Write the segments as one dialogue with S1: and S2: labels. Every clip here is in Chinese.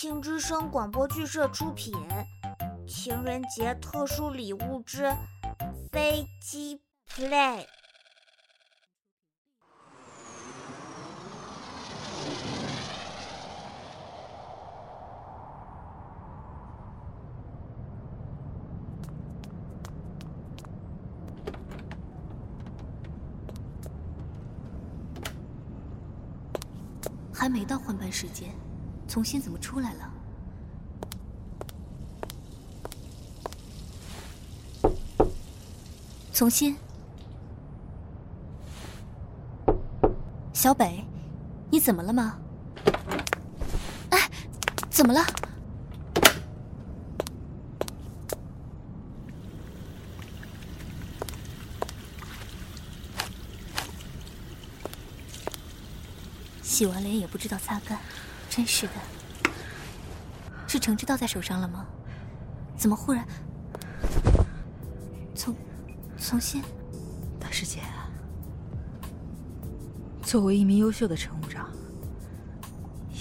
S1: 青之声广播剧社出品，情人节特殊礼物之飞机 play。
S2: 还没到换班时间，从新怎么出来了？从新，小北，你怎么了吗？哎，怎么了？洗完脸也不知道擦干，真是的。是橙汁倒在手上了吗？怎么忽然？从，从新，
S3: 大师姐，作为一名优秀的乘务长，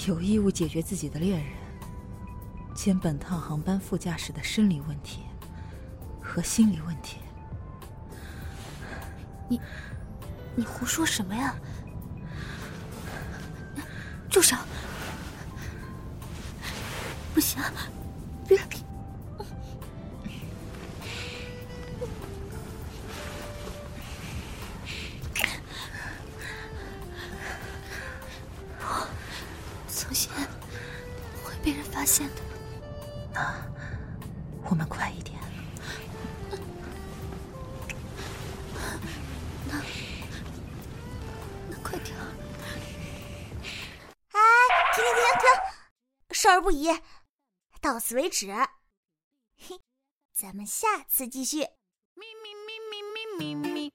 S3: 有义务解决自己的恋人兼本趟航班副驾驶的生理问题和心理问题。
S2: 你，你胡说什么呀？住手！不行，别！不，从前会被人发现的。
S3: 那我们快一点。
S2: 那那快点！
S1: 哎，停停停停，少儿不宜，到此为止。嘿，咱们下次继续。咪咪咪咪咪咪咪咪。